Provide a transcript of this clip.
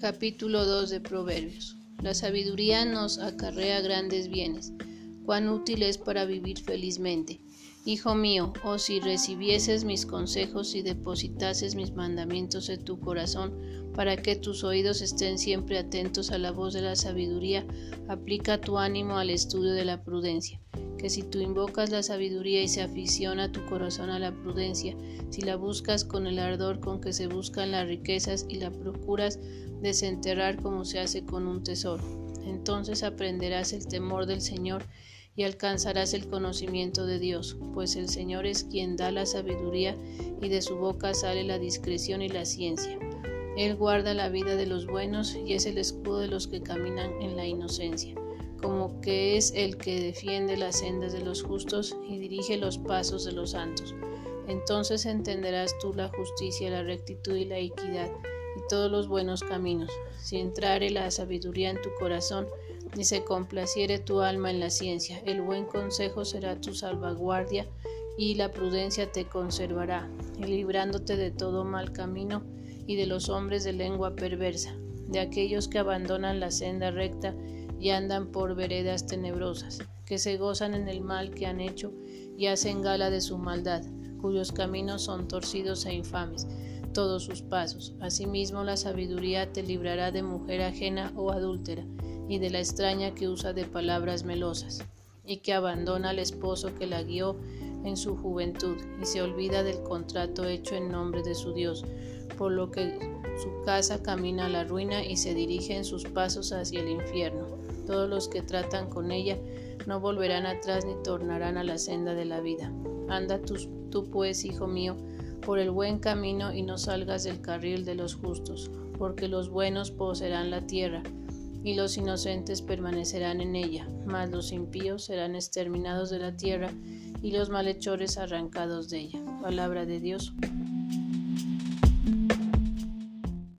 Capítulo 2 de Proverbios. La sabiduría nos acarrea grandes bienes. Cuán útil es para vivir felizmente. Hijo mío, oh si recibieses mis consejos y depositases mis mandamientos en tu corazón, para que tus oídos estén siempre atentos a la voz de la sabiduría, aplica tu ánimo al estudio de la prudencia. Que si tú invocas la sabiduría y se aficiona tu corazón a la prudencia, si la buscas con el ardor con que se buscan las riquezas y la procuras desenterrar como se hace con un tesoro, entonces aprenderás el temor del Señor y alcanzarás el conocimiento de Dios, pues el Señor es quien da la sabiduría y de su boca sale la discreción y la ciencia. Él guarda la vida de los buenos y es el escudo de los que caminan en la inocencia como que es el que defiende las sendas de los justos y dirige los pasos de los santos. Entonces entenderás tú la justicia, la rectitud y la equidad todos los buenos caminos. Si entrare la sabiduría en tu corazón y se complaciere tu alma en la ciencia, el buen consejo será tu salvaguardia y la prudencia te conservará, librándote de todo mal camino y de los hombres de lengua perversa, de aquellos que abandonan la senda recta y andan por veredas tenebrosas, que se gozan en el mal que han hecho y hacen gala de su maldad, cuyos caminos son torcidos e infames, todos sus pasos. Asimismo la sabiduría te librará de mujer ajena o adúltera, y de la extraña que usa de palabras melosas, y que abandona al esposo que la guió en su juventud, y se olvida del contrato hecho en nombre de su Dios, por lo que su casa camina a la ruina y se dirige en sus pasos hacia el infierno. Todos los que tratan con ella no volverán atrás ni tornarán a la senda de la vida. Anda tú, pues, hijo mío, por el buen camino y no salgas del carril de los justos, porque los buenos poseerán la tierra y los inocentes permanecerán en ella, mas los impíos serán exterminados de la tierra y los malhechores arrancados de ella. Palabra de Dios.